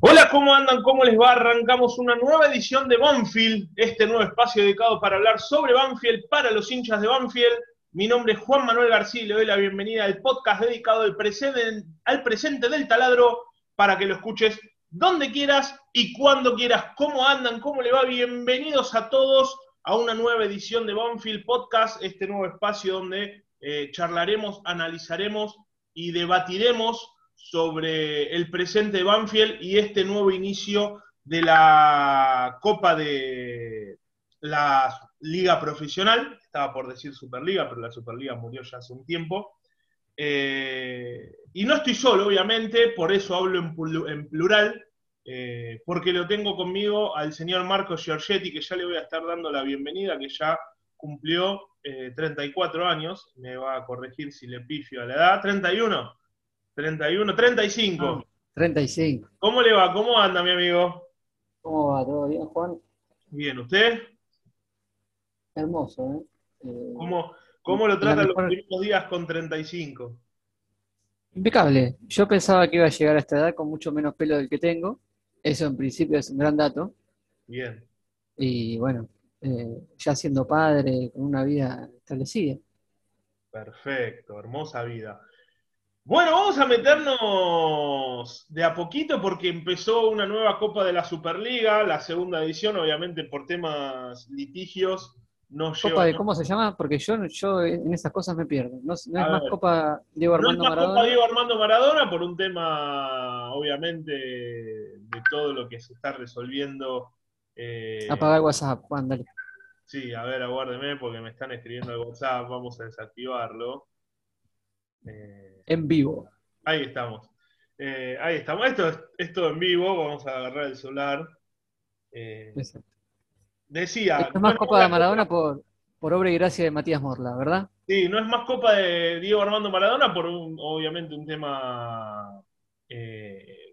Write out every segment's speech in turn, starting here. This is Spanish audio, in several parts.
Hola, ¿cómo andan? ¿Cómo les va? Arrancamos una nueva edición de Banfield, este nuevo espacio dedicado para hablar sobre Banfield para los hinchas de Banfield. Mi nombre es Juan Manuel García y le doy la bienvenida al podcast dedicado al presente, del taladro para que lo escuches donde quieras y cuando quieras. ¿Cómo andan? ¿Cómo le va? Bienvenidos a todos a una nueva edición de Banfield Podcast, este nuevo espacio donde eh, charlaremos, analizaremos y debatiremos sobre el presente de Banfield y este nuevo inicio de la Copa de la Liga Profesional, estaba por decir Superliga, pero la Superliga murió ya hace un tiempo. Eh, y no estoy solo, obviamente, por eso hablo en, plural, eh, porque lo tengo conmigo al señor Marco Giorgetti, que ya le voy a estar dando la bienvenida, que ya cumplió 34 eh, años, me va a corregir si le pifio a la edad, 31. 31, 35. 35. ¿Cómo le va? ¿Cómo anda, mi amigo? ¿Cómo va? ¿Todo bien, Juan? Bien, ¿usted? Hermoso, ¿eh? eh ¿Cómo, lo trata los primeros días con 35? Impecable. Yo pensaba que iba a llegar a esta edad con mucho menos pelo del que tengo. Eso en principio es un gran dato. Bien. Y bueno, eh, ya siendo padre, con una vida establecida. Perfecto, hermosa vida. Bueno, vamos a meternos de a poquito porque empezó una nueva Copa de la Superliga, la segunda edición, obviamente por temas litigios. No ¿Copa de cómo se llama? Porque yo, yo en esas cosas me pierdo. No, es más Copa Diego Armando no es más Copa Diego Armando Maradona por un tema, obviamente, de todo lo que se está resolviendo. Eh... Apagar WhatsApp, Juan, dale. Sí, a ver, aguárdeme porque me están escribiendo el WhatsApp, vamos a desactivarlo. Eh, en vivo. Ahí estamos. Eh, ahí estamos. Esto es todo en vivo. Vamos a agarrar el celular. Eh, decía. es más Copa de Maradona por, por obra y gracia de Matías Morla, ¿verdad? Sí, no es más Copa de Diego Armando Maradona por un, obviamente un tema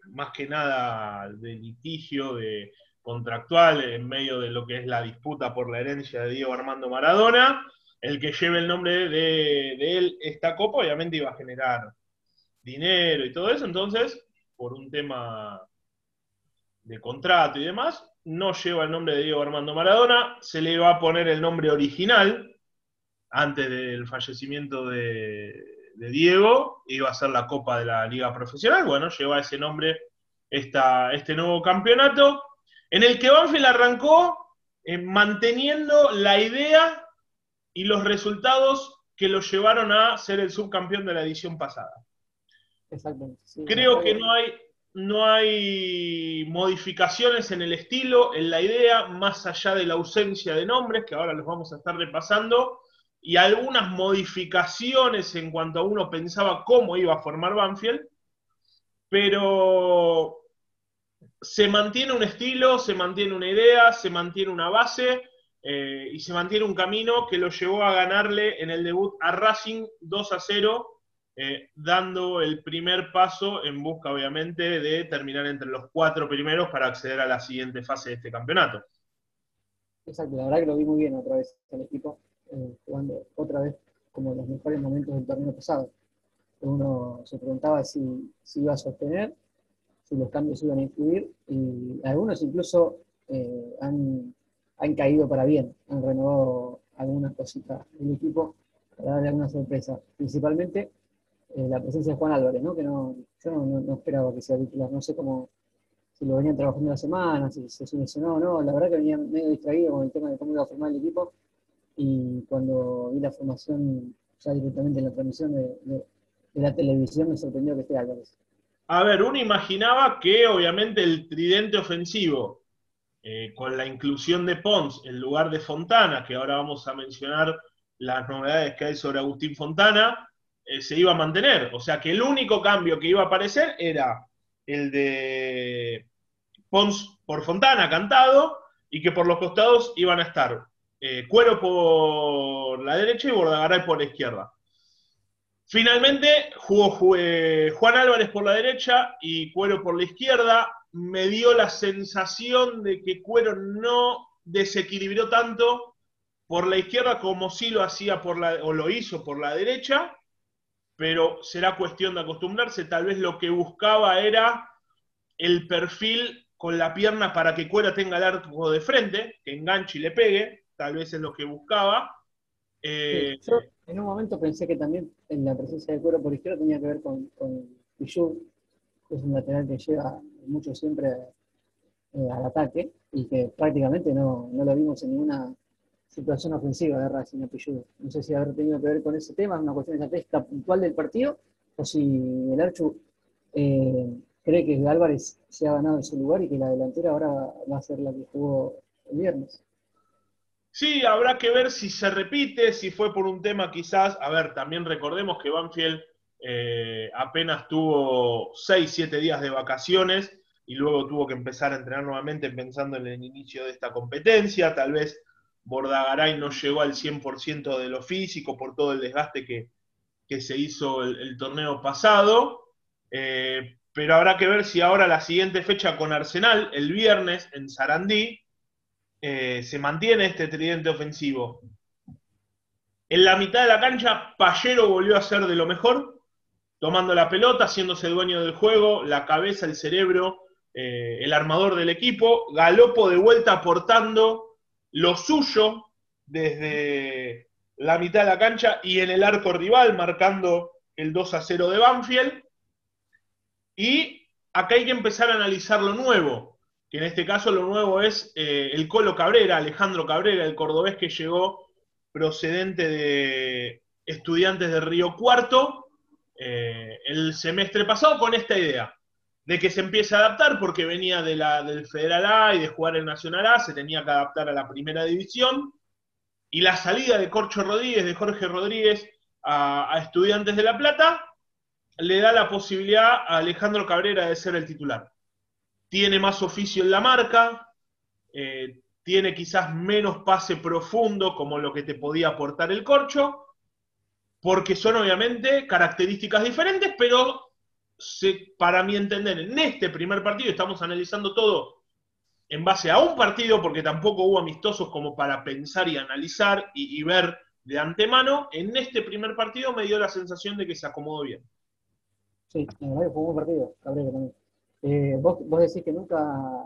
más que nada de litigio, de contractual en medio de lo que es la disputa por la herencia de Diego Armando Maradona el que lleve el nombre de, él esta copa, obviamente iba a generar dinero y todo eso, entonces, por un tema de contrato y demás, no lleva el nombre de Diego Armando Maradona, se le va a poner el nombre original antes del fallecimiento de, Diego, iba a ser la Copa de la Liga Profesional, bueno, lleva ese nombre esta, este nuevo campeonato, en el que Banfield arrancó eh, manteniendo la idea y los resultados que lo llevaron a ser el subcampeón de la edición pasada. Exactamente. Creo que no hay, no hay modificaciones en el estilo, en la idea, más allá de la ausencia de nombres, que ahora los vamos a estar repasando, y algunas modificaciones en cuanto a uno pensaba cómo iba a formar Banfield, pero se mantiene un estilo, se mantiene una idea, se mantiene una base eh, y se mantiene un camino que lo llevó a ganarle en el debut a Racing 2 a 0, eh, dando el primer paso en busca, obviamente, de terminar entre los cuatro primeros para acceder a la siguiente fase de este campeonato. Exacto, la verdad que lo vi muy bien otra vez el equipo, eh, jugando otra vez como en los mejores momentos del torneo pasado. Uno se preguntaba si, si iba a sostener, si los cambios iban a influir, y algunos incluso han han caído para bien, han renovado algunas cositas del equipo para darle alguna sorpresa. Principalmente eh, la presencia de Juan Álvarez, ¿no? que no, yo no, esperaba que sea titular, no sé cómo, si lo venían trabajando la semana, si se lesionó o no, la verdad que venía medio distraído con el tema de cómo iba a formar el equipo y cuando vi la formación ya directamente en la transmisión de, la televisión me sorprendió que esté Álvarez. A ver, uno imaginaba que obviamente el tridente ofensivo eh, con la inclusión de Pons en lugar de Fontana, que ahora vamos a mencionar las novedades que hay sobre Agustín Fontana, eh, se iba a mantener. O sea que el único cambio que iba a aparecer era el de Pons por Fontana cantado y que por los costados iban a estar eh, Cuero por la derecha y Bordagaray por la izquierda. Finalmente jugó Juan Álvarez por la derecha y Cuero por la izquierda me dio la sensación de que Cuero no desequilibró tanto por la izquierda como sí lo hacía por la, o lo hizo por la derecha, pero será cuestión de acostumbrarse. Tal vez lo que buscaba era el perfil con la pierna para que Cuera tenga el arco de frente, que enganche y le pegue, tal vez es lo que buscaba. Eh, yo en un momento pensé que también en la presencia de Cuera por izquierda tenía que ver con, con que es un lateral que lleva mucho siempre eh, al ataque y que prácticamente no, no, lo vimos en ninguna situación ofensiva de Racing a No sé si habrá tenido que ver con ese tema, una cuestión estratégica puntual del partido, o si el Archu eh, cree que Álvarez se ha ganado ese lugar y que la delantera ahora va a ser la que jugó el viernes. Sí, habrá que ver si se repite, si fue por un tema quizás, a ver, también recordemos que Banfield eh, apenas tuvo 6, 7 días de vacaciones y luego tuvo que empezar a entrenar nuevamente pensando en el inicio de esta competencia, tal vez Bordagaray no llegó al 100% de lo físico por todo el desgaste que, se hizo el, torneo pasado, eh, pero habrá que ver si ahora la siguiente fecha con Arsenal, el viernes en Sarandí, eh, se mantiene este tridente ofensivo. En la mitad de la cancha, Pallero volvió a ser de lo mejor, tomando la pelota, haciéndose dueño del juego, la cabeza, el cerebro, eh, el armador del equipo. Galopo de vuelta aportando lo suyo desde la mitad de la cancha y en el arco rival, marcando el 2 a 0 de Banfield. Y acá hay que empezar a analizar lo nuevo, que en este caso lo nuevo es eh, el Colo Cabrera, Alejandro Cabrera, el cordobés que llegó procedente de estudiantes de Río Cuarto eh, el semestre pasado con esta idea de que se empiece a adaptar porque venía de la, del Federal A y de jugar en Nacional A, se tenía que adaptar a la primera división. Y la salida de Corcho Rodríguez, de Jorge Rodríguez a, Estudiantes de La Plata, le da la posibilidad a Alejandro Cabrera de ser el titular. Tiene más oficio en la marca, eh, tiene quizás menos pase profundo como lo que te podía aportar el Corcho, porque son obviamente características diferentes, pero para mi entender, en este primer partido, estamos analizando todo en base a un partido, porque tampoco hubo amistosos como para pensar y analizar y, ver de antemano, en este primer partido me dio la sensación de que se acomodó bien. Sí, la verdad que fue un buen partido, Cabrera también. Eh, vos, decís que nunca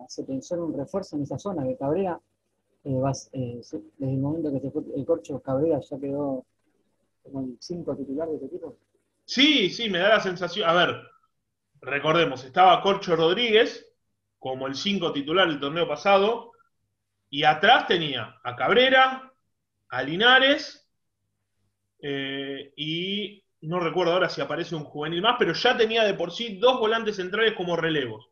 se pensó en un refuerzo en esa zona, que Cabrera, eh, eh, desde el momento que se fue el corcho, Cabrera ya quedó como el 5 titular de este equipo. Sí, sí, me da la sensación. A ver, recordemos, estaba Corcho Rodríguez como el 5 titular del torneo pasado, y atrás tenía a Cabrera, a Linares, eh, y no recuerdo ahora si aparece un juvenil más, pero ya tenía de por sí dos volantes centrales como relevos.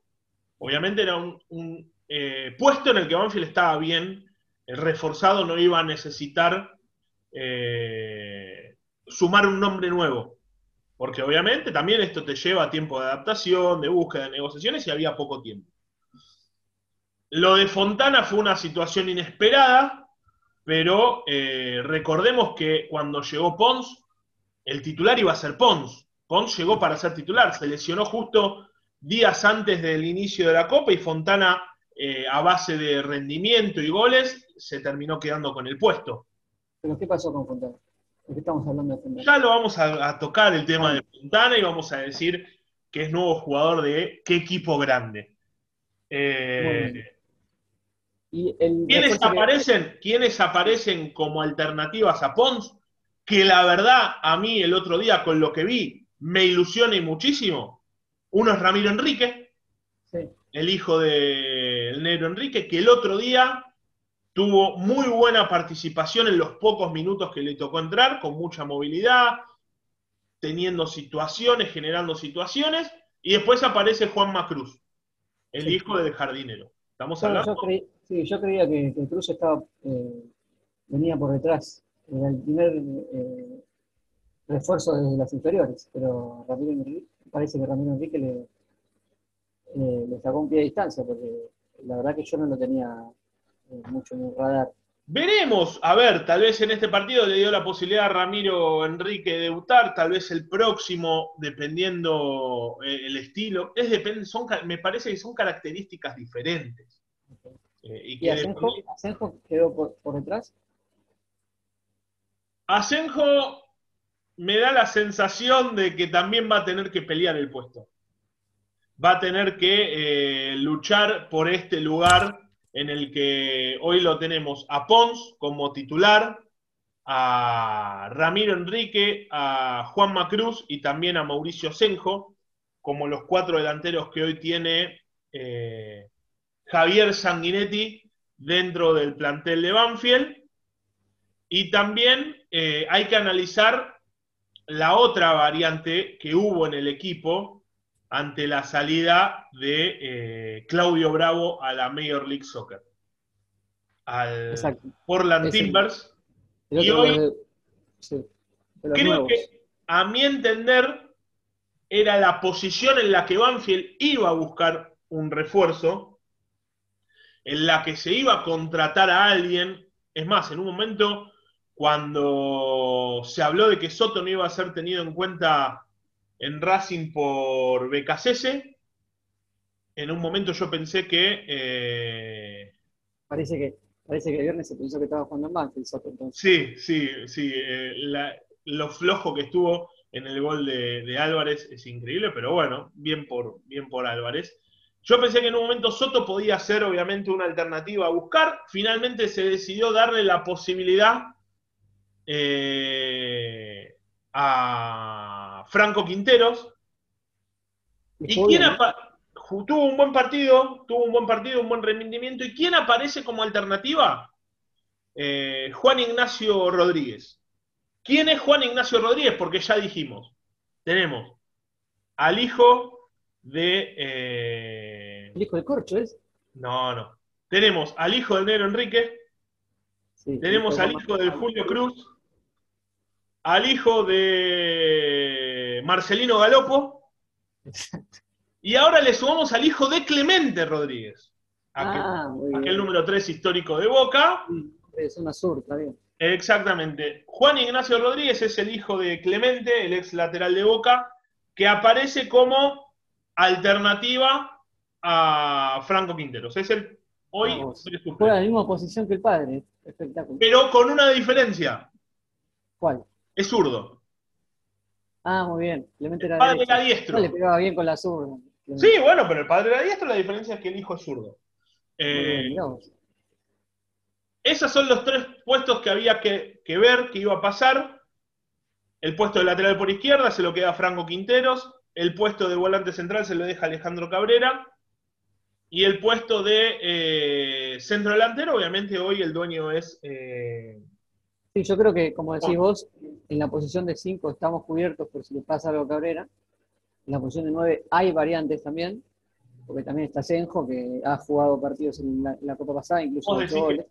Obviamente era un, eh, puesto en el que Banfield estaba bien, el reforzado no iba a necesitar eh, sumar un nombre nuevo. Porque obviamente también esto te lleva tiempo de adaptación, de búsqueda, de negociaciones y había poco tiempo. Lo de Fontana fue una situación inesperada, pero eh, recordemos que cuando llegó Pons, el titular iba a ser Pons. Pons llegó para ser titular, se lesionó justo días antes del inicio de la Copa y Fontana, eh, a base de rendimiento y goles, se terminó quedando con el puesto. ¿Pero qué pasó con Fontana? Estamos hablando Ya lo vamos a, tocar el tema de Fontana y vamos a decir que es nuevo jugador de qué equipo grande. Eh, ¿quiénes, aparecen, ¿Quiénes aparecen como alternativas a Pons? Que la verdad, a mí el otro día, con lo que vi, me ilusiona muchísimo. Uno es Ramiro Enrique, el hijo del negro Enrique, que el otro día Tuvo muy buena participación en los pocos minutos que le tocó entrar, con mucha movilidad, teniendo situaciones, generando situaciones, y después aparece Juan Macruz, el hijo del jardinero. ¿Estamos hablando? Yo sí, yo creía que, Cruz estaba, eh, venía por detrás, era el primer eh, refuerzo desde las inferiores, pero Ramiro Enrique, parece que Ramiro Enrique le, eh, le sacó un pie de distancia, porque la verdad que yo no lo tenía mucho en radar. Veremos, a ver, tal vez en este partido le dio la posibilidad a Ramiro Enrique de debutar, tal vez el próximo, dependiendo eh, el estilo. Es depende, son, me parece que son características diferentes. Eh, y, Asenjo, quedó por, detrás? Asenjo me da la sensación de que también va a tener que pelear el puesto. va a tener que eh, luchar por este lugar en el que hoy lo tenemos a Pons como titular, a Ramiro Enrique, a Juan Macruz y también a Mauricio Senjo, como los cuatro delanteros que hoy tiene eh, Javier Sanguinetti dentro del plantel de Banfield. Y también eh, hay que analizar la otra variante que hubo en el equipo ante la salida de eh, Claudio Bravo a la Major League Soccer. Al Portland Timbers. Y hoy creo que, a mi entender, era la posición en la que Banfield iba a buscar un refuerzo, en la que se iba a contratar a alguien. Es más, en un momento, cuando se habló de que Soto no iba a ser tenido en cuenta en Racing por BKCS, en un momento yo pensé que... Eh, parece que parece que el viernes se pensó que estaba jugando en Banfield Soto. Entonces. Sí, sí, sí. Eh, lo flojo que estuvo en el gol de, Álvarez es increíble, pero bueno, bien por, bien por Álvarez. Yo pensé que en un momento Soto podía ser obviamente una alternativa a buscar. Finalmente se decidió darle la posibilidad eh, a Franco Quinteros. ¿Y quién tuvo un buen partido? Tuvo un buen partido, un buen rendimiento. ¿Y quién aparece como alternativa? Eh, Juan Ignacio Rodríguez. ¿Quién es Juan Ignacio Rodríguez? Porque ya dijimos, tenemos al hijo de eh, ¿El hijo de Corcho es? No, no. Tenemos al hijo del Nero Enrique, tenemos al hijo del Julio Cruz, al hijo de Marcelino Galopo, y ahora le sumamos al hijo de Clemente Rodríguez, aquel, ah, número 3 histórico de Boca. Es una sur, está bien. Exactamente. Juan Ignacio Rodríguez es el hijo de Clemente, el ex lateral de Boca, que aparece como alternativa a Franco Quinteros. Es el hoy juega la misma posición que el padre. Espectáculo. Pero con una diferencia. ¿Cuál? Es zurdo. Ah, muy bien. Clemente el padre era diestro. le pegaba bien con la zurda. Sí, bueno, pero el padre era diestro, la diferencia es que el hijo es zurdo. Eh, esos son los tres puestos que había que, que, ver que iba a pasar. El puesto de lateral por izquierda se lo queda Franco Quinteros. El puesto de volante central se lo deja Alejandro Cabrera. Y el puesto de eh, centro delantero, obviamente hoy el dueño es... Eh, sí, yo creo que, como decís vos, en la posición de 5 estamos cubiertos por si le pasa algo a Cabrera. En la posición de 9 hay variantes también, porque también está Senjo, que ha jugado partidos en la, Copa pasada, incluso goles.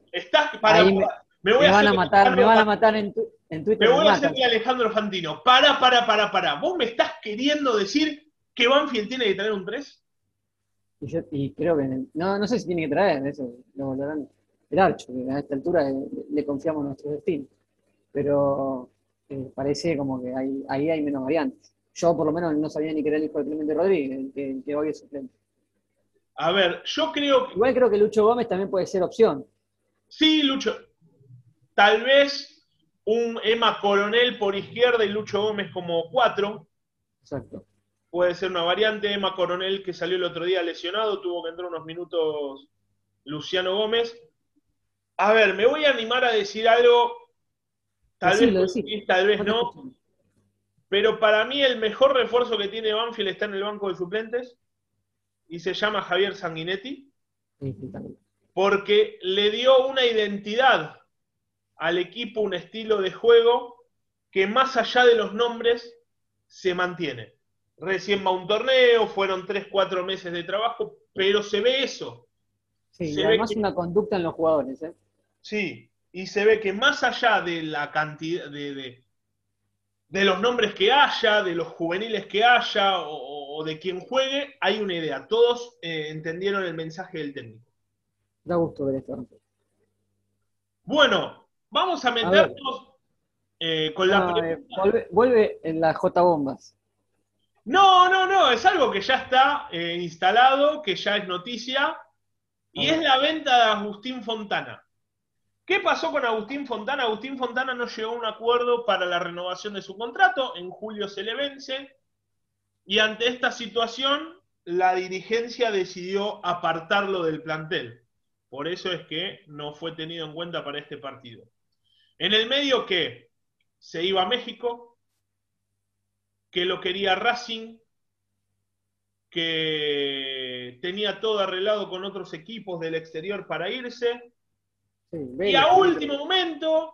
para, me, voy a van a matar, me van a matar en, Twitter. Me voy a hacer Alejandro Fantino. Para, para, para, para. ¿Vos me estás queriendo decir que Banfield tiene que tener un 3? Y, creo que, no, no sé si tiene que traer, eso lo volverán el archo, que a esta altura le, confiamos nuestro destino. Pero eh, parece como que ahí, ahí hay menos variantes. Yo por lo menos no sabía ni que era el hijo de Clemente Rodríguez, el que, hoy es suplente. A ver, yo creo que... Igual creo que Lucho Gómez también puede ser opción. Sí, Lucho. Tal vez un Emma Coronel por izquierda y Lucho Gómez como cuatro. Exacto puede ser una variante. Emma Coronel, que salió el otro día lesionado, tuvo que entrar unos minutos Luciano Gómez. A ver, me voy a animar a decir algo, tal vez sí, tal vez no, pero para mí el mejor refuerzo que tiene Banfield está en el banco de suplentes y se llama Javier Sanguinetti, porque le dio una identidad al equipo, un estilo de juego que más allá de los nombres se mantiene recién va un torneo, fueron 3, 4 meses de trabajo, pero se ve eso. Sí, y además una conducta en los jugadores. ¿eh? Sí, y se ve que más allá de la cantidad de, de, los nombres que haya, de los juveniles que haya o, de quien juegue, hay una idea. Todos eh, entendieron el mensaje del técnico. Da gusto ver esto. Bueno, vamos a meternos eh, con la... vuelve, vuelve en la J Bombas. No, no, no, es algo que ya está eh, instalado, que ya es noticia, y es la venta de Agustín Fontana. ¿Qué pasó con Agustín Fontana? Agustín Fontana no llegó a un acuerdo para la renovación de su contrato, en julio se le vence, y ante esta situación la dirigencia decidió apartarlo del plantel. Por eso es que no fue tenido en cuenta para este partido. En el medio que se iba a México, que lo quería Racing, que tenía todo arreglado con otros equipos del exterior para irse. Y a último momento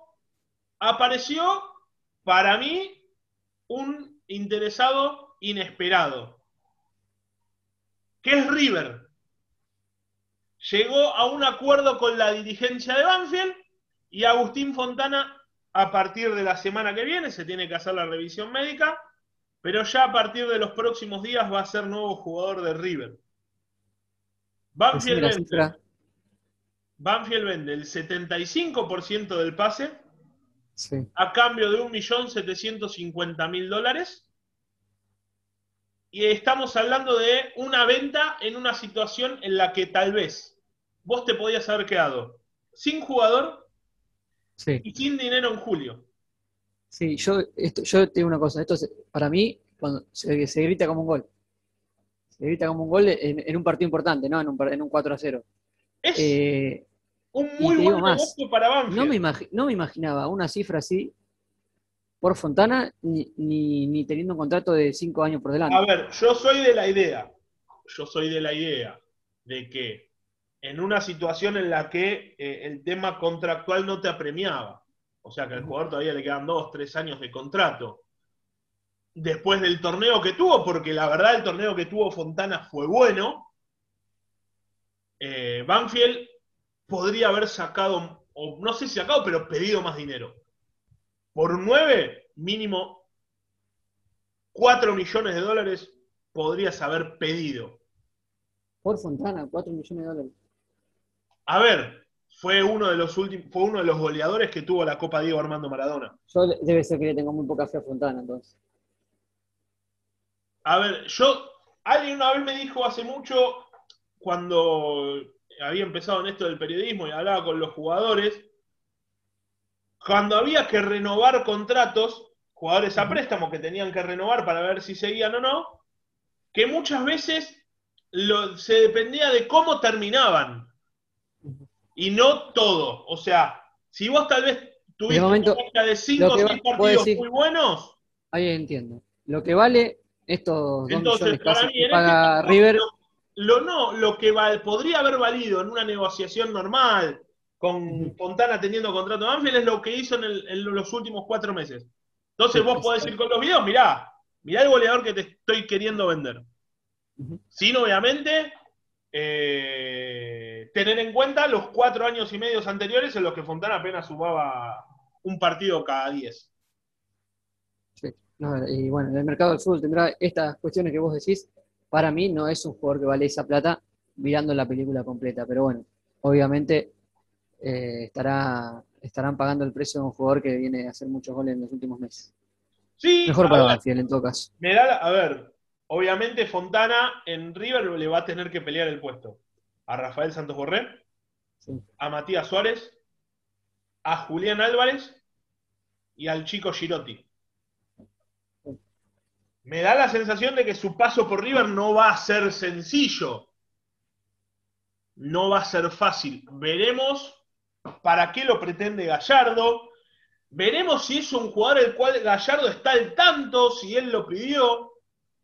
apareció, para mí, un interesado inesperado, que es River. Llegó a un acuerdo con la dirigencia de Banfield y Agustín Fontana, a partir de la semana que viene, se tiene que hacer la revisión médica, pero ya a partir de los próximos días va a ser nuevo jugador de River. Banfield vende, Banfield vende el 75% del pase a cambio de 1.750.000 dólares. Y estamos hablando de una venta en una situación en la que tal vez vos te podías haber quedado sin jugador y sin dinero en julio. Sí, yo, esto, yo te digo una cosa, esto para mí cuando se, grita como un gol. Se grita como un gol en, un partido importante, ¿no? En un, en un 4 a 0. Es eh, un muy buen negocio para Banfield. No me, no me imaginaba una cifra así por Fontana ni, ni, teniendo un contrato de 5 años por delante. A ver, yo soy de la idea, yo soy de la idea de que en una situación en la que eh, el tema contractual no te apremiaba, o sea que al jugador todavía le quedan dos, tres años de contrato. Después del torneo que tuvo, porque la verdad el torneo que tuvo Fontana fue bueno, eh, Banfield podría haber sacado, o no sé si sacado, pero pedido más dinero. Por nueve, mínimo cuatro millones de dólares podrías haber pedido. Por Fontana, cuatro millones de dólares. A ver, fue uno de los últimos, fue uno de los goleadores que tuvo la Copa Diego Armando Maradona. Yo debe ser que le tengo muy poca fe a Fontana, entonces. A ver, yo, alguien una vez me dijo hace mucho, cuando había empezado en esto del periodismo y hablaba con los jugadores, cuando había que renovar contratos, jugadores a préstamo que tenían que renovar para ver si seguían o no, que muchas veces se dependía de cómo terminaban y no todo. O sea, si vos tal vez tuviste momento, una de 5 o 6 partidos muy buenos. Ahí entiendo. Lo que vale estos dos Entonces, para mí, que paga este River. Lo, no, lo que podría haber valido en una negociación normal, con Fontana teniendo contrato de Anfield, es lo que hizo en, los últimos cuatro meses. Entonces vos podés ir con los videos, mirá, mirá el goleador que te estoy queriendo vender. Sin obviamente eh, tener en cuenta los cuatro años y medios anteriores en los que Fontana apenas sumaba un partido cada diez. Sí, y bueno, el mercado del fútbol tendrá estas cuestiones que vos decís. Para mí no es un jugador que vale esa plata mirando la película completa, pero bueno, obviamente eh, estará, estarán pagando el precio de un jugador que viene a hacer muchos goles en los últimos meses. Sí, Mejor para Banfield en todo caso. Me da, a ver, obviamente Fontana en River le va a tener que pelear el puesto. A Rafael Santos Borré, a Matías Suárez, a Julián Álvarez y al chico Girotti. Me da la sensación de que su paso por River no va a ser sencillo. No va a ser fácil. Veremos para qué lo pretende Gallardo. Veremos si es un jugador el cual Gallardo está al tanto, si él lo pidió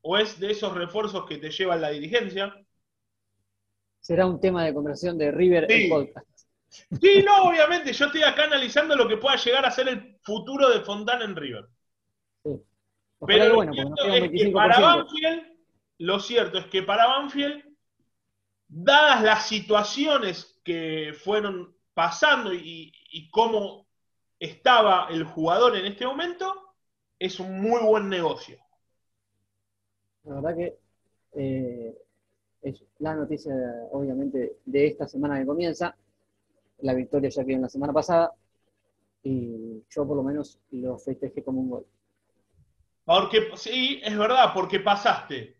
o es de esos refuerzos que te lleva la dirigencia. Será un tema de conversación de River en podcast. Sí, no, obviamente, yo estoy acá analizando lo que pueda llegar a ser el futuro de Fontana en River. Pero lo, cierto es que para Banfield, lo cierto es que para Banfield, dadas las situaciones que fueron pasando y, y cómo estaba el jugador en este momento, es un muy buen negocio. La verdad que eh, es la noticia, obviamente, de esta semana que comienza. La victoria ya quedó en la semana pasada y yo por lo menos lo festejé como un gol. Porque sí, es verdad, porque pasaste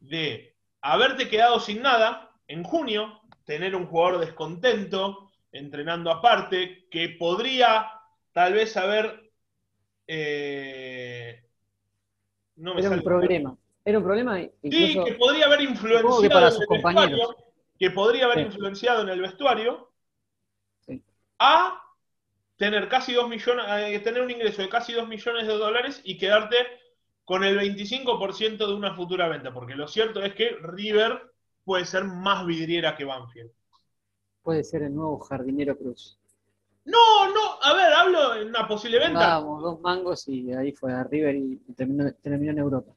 de haberte quedado sin nada en junio, tener un jugador descontento, entrenando aparte, que podría tal vez haber... Eh, no me Era un problema Era un problema. Sí, que podría haber influenciado que para en el compañeros. vestuario, que podría haber Sí. influenciado en el vestuario, Sí. a tener casi 2 millones, eh, tener un ingreso de casi 2 millones de dólares y quedarte con el 25% de una futura venta, porque lo cierto es que River puede ser más vidriera que Banfield. puede ser el nuevo jardinero Cruz. No, no, a ver, hablo en una posible venta. Dábamos dos mangos y ahí fue a River y terminó, terminó en Europa.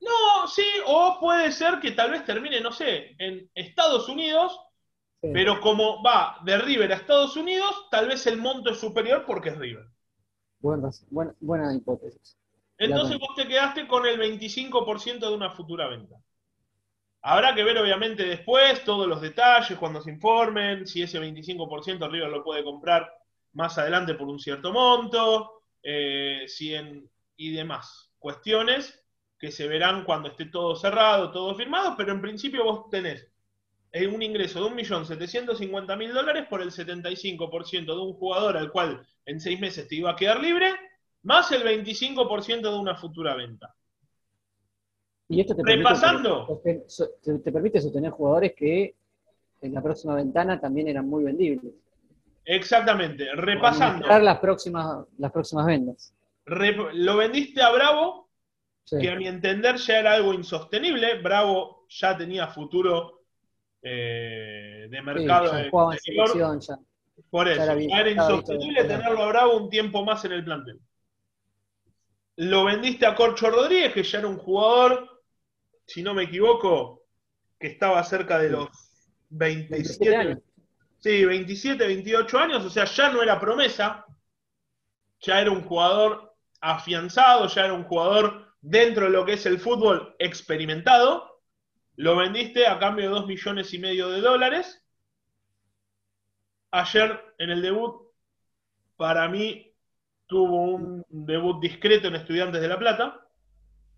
No, sí, o puede ser que tal vez termine, no sé, en Estados Unidos. Pero como va de River a Estados Unidos, tal vez el monto es superior porque es River. Buena, buena hipótesis. Entonces vos te quedaste con el 25% de una futura venta. Habrá que ver obviamente después todos los detalles, cuando se informen, si ese 25% River lo puede comprar más adelante por un cierto monto, eh, si en- y demás cuestiones que se verán cuando esté todo cerrado, todo firmado, pero en principio vos tenés un ingreso de 1.750.000 dólares por el 75% de un jugador al cual en seis meses te iba a quedar libre, más el 25% de una futura venta. Y esto te Repasando. Permite, te, te permite sostener jugadores que en la próxima ventana también eran muy vendibles. Exactamente, repasando. Las próximas, las próximas ventas. Rep- lo vendiste a Bravo, Sí. que a mi entender ya era algo insostenible. Bravo ya tenía futuro eh, de Sí, mercado ya selección, ya. Por eso, ya era, insostenible visto de- tenerlo a Bravo un tiempo más en el plantel. Lo vendiste a Corcho Rodríguez, que ya era un jugador, si no me equivoco, que estaba cerca de los 27 27 años. Sí, 27, 28 años, o sea, ya no era promesa, ya era un jugador afianzado, ya era un jugador dentro de lo que es el fútbol experimentado. Lo vendiste a cambio de 2 millones y medio de dólares. Ayer en el debut, para mí, tuvo un debut discreto en Estudiantes de La Plata.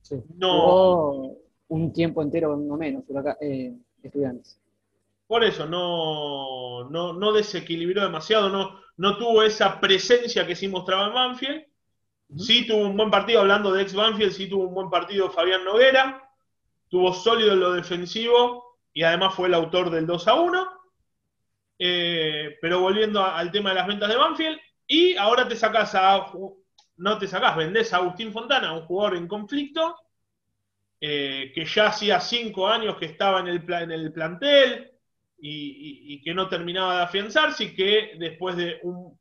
Sí. No. Jugó un tiempo entero, no menos, eh, estudiantes. Por eso, no, no, no desequilibró demasiado, no, no tuvo esa presencia que sí mostraba en Banfield. Sí tuvo un buen partido, hablando de ex Banfield, sí tuvo un buen partido Fabián Noguera, tuvo sólido en lo defensivo y además fue el autor del 2 a 1. Eh, pero volviendo al tema de las ventas de Banfield, y ahora te sacás a, no te sacás, vendés a Agustín Fontana, un jugador en conflicto, eh, que ya hacía cinco años que estaba en el, en el plantel y, que no terminaba de afianzarse y que después de un-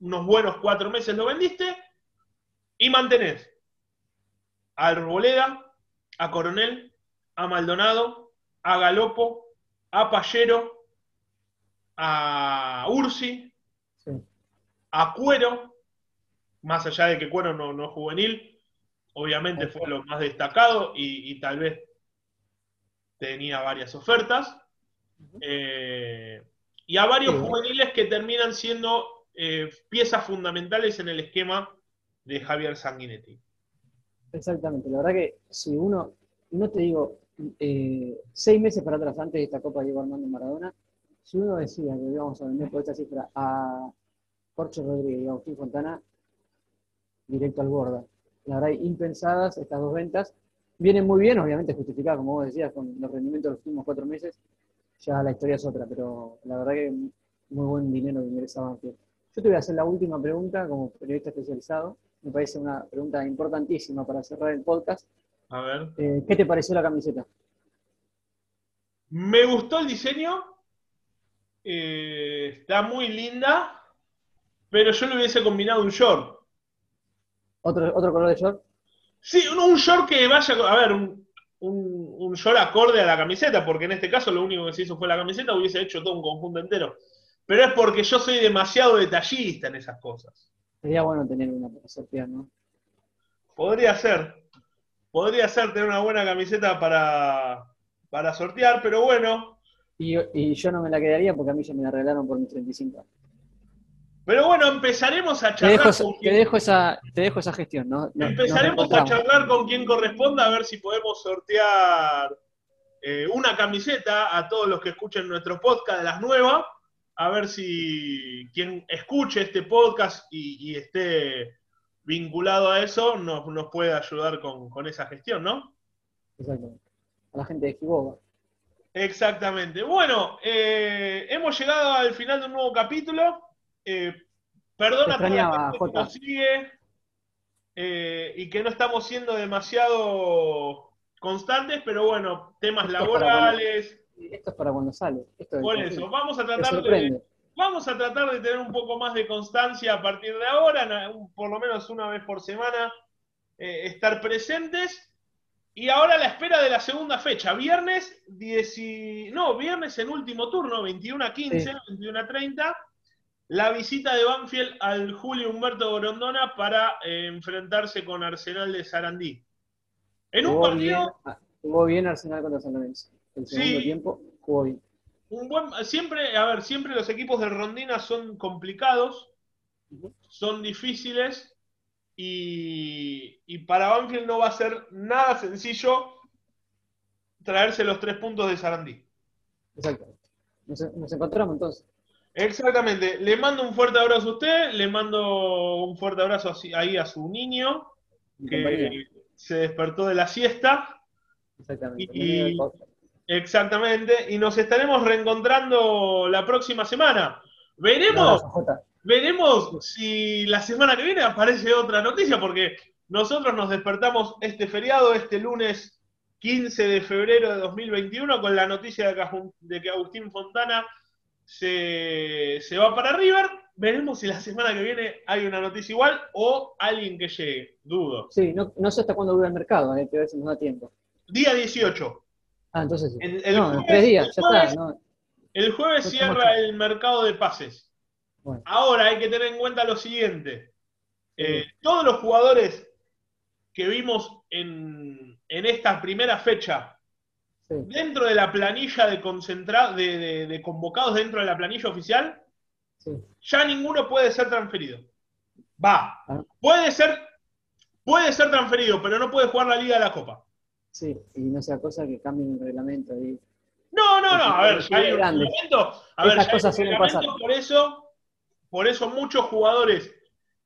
unos buenos cuatro meses lo vendiste y mantenés a Arboleda, a Coronel, a Maldonado, a Galopo, a Pallero, a Ursi, Sí. a Cuero, más allá de que Cuero no, no es juvenil, obviamente fue lo más destacado y, y tal vez tenía varias ofertas. Eh, y a varios Sí. juveniles que terminan siendo eh, piezas fundamentales en el esquema de Javier Sanguinetti. Exactamente, la verdad que si uno, no te digo, eh, seis meses para atrás, antes de esta Copa Diego Armando Maradona, si uno decía que íbamos a vender por esta cifra a Jorge Rodríguez y a Agustín Fontana, directo al borda. La verdad, impensadas estas dos ventas. Vienen muy bien, obviamente justificadas, como vos decías, con los rendimientos de los últimos cuatro meses. Ya la historia es otra, pero la verdad que muy buen dinero que ingresa Banfield. Yo te voy a hacer la última pregunta como periodista especializado. Me parece una pregunta importantísima para cerrar el podcast. A ver. Eh, ¿Qué te pareció la camiseta? Me gustó el diseño. eh, está muy linda. Pero yo le hubiese combinado un short. ¿Otro, otro color de short? Sí, un, un short que vaya. A ver, un, un, un short acorde a la camiseta. Porque en este caso lo único que se hizo fue la camiseta. Hubiese hecho todo un conjunto entero. Pero es porque yo soy demasiado detallista en esas cosas. Sería bueno tener una para sortear, ¿no? Podría ser. Podría ser tener una buena camiseta para, para sortear, pero bueno. Y, y yo no me la quedaría porque a mí ya me la regalaron por mis 35 años. Pero bueno, empezaremos a Te charlar dejo, esa- con te quien, dejo esa, te dejo esa gestión, ¿no? No- empezaremos a charlar con quien corresponda a ver si podemos sortear eh, una camiseta a todos los que escuchen nuestro podcast de las nuevas. A ver si quien escuche este podcast y, y esté vinculado a eso nos, nos puede ayudar con, con esa gestión, ¿no? Exactamente. A la gente de Giboga. Exactamente. Bueno, eh, hemos llegado al final de un nuevo capítulo. Eh, perdona toda la gente que nos sigue eh, y que no estamos siendo demasiado constantes, pero bueno, temas laborales. Esto es para cuando sale. por eso, vamos a tratar de. Vamos a tratar de tener un poco más de constancia a partir de ahora, por lo menos una vez por semana, estar presentes. Y ahora la espera de la segunda fecha, viernes 10, no, viernes en último turno, 21 a 15, 21 a 30, la visita de Banfield al Julio Humberto Gorondona para eh, enfrentarse con Arsenal de Sarandí. En un partido... Ah, jugó bien Arsenal contra San Lorenzo. El segundo tiempo jugó bien. Un buen, siempre, a ver, siempre los equipos de Rondina son complicados, son difíciles, y, para Banfield no va a ser nada sencillo traerse los tres puntos de Sarandí. Exactamente. Nos, encontramos entonces. Exactamente. Le mando un fuerte abrazo a usted, le mando un fuerte abrazo ahí a su niño, que se despertó de la siesta. Exactamente. Y, exactamente. Y nos estaremos reencontrando la próxima semana. Veremos. Veremos si la semana que viene aparece otra noticia, porque nosotros nos despertamos este feriado, este lunes 15 de febrero de 2021, con la noticia de que Agustín Fontana se, va para River. Veremos si la semana que viene hay una noticia igual o alguien que llegue. Dudo. Sí, no, sé hasta cuándo dura el mercado, eh, que a veces nos da tiempo. Día 18. Ah, entonces sí. no, tres días, ya está. El jueves cierra el mercado de pases. Ahora hay que tener en cuenta lo siguiente. Eh, todos los jugadores que vimos en, esta primera fecha, dentro de la planilla de, de, convocados dentro de la planilla oficial, ya ninguno puede ser transferido. Va. Ah. Puede ser, puede ser transferido, pero no puede jugar la Liga de la Copa. Sí, y no sea cosa que cambien el reglamento ahí. No, no, no, a ver, ya hay un reglamento. A ver, cosas suelen pasar. Por eso por eso muchos jugadores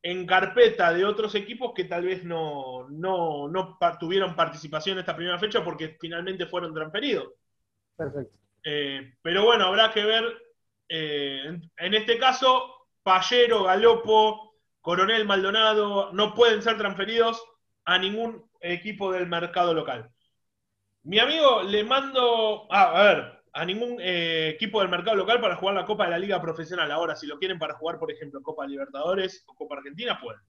en carpeta de otros equipos que tal vez no, tuvieron participación en esta primera fecha porque finalmente fueron transferidos. Perfecto. Eh, pero bueno, habrá que ver, eh, en, este caso, Pallero, Galopo, Coronel Maldonado no pueden ser transferidos a ningún equipo del mercado local. Mi amigo, le mando, ah, a ver, a ningún eh, equipo del mercado local para jugar la Copa de la Liga Profesional. Ahora, si lo quieren para jugar, por ejemplo, Copa Libertadores o Copa Argentina, pueden.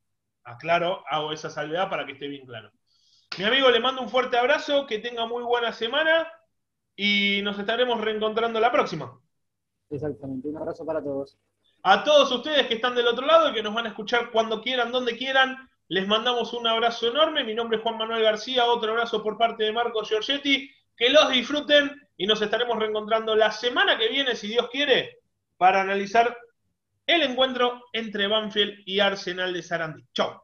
Aclaro, hago esa salvedad para que esté bien claro. Mi amigo, le mando un fuerte abrazo, que tenga muy buena semana y nos estaremos reencontrando la próxima. Exactamente, un abrazo para todos. A todos ustedes que están del otro lado y que nos van a escuchar cuando quieran, donde quieran, les mandamos un abrazo enorme. Mi nombre es Juan Manuel García, otro abrazo por parte de Marcos Giorgetti. Que los disfruten y nos estaremos reencontrando la semana que viene, si Dios quiere, para analizar el encuentro entre Banfield y Arsenal de Sarandí. Chau.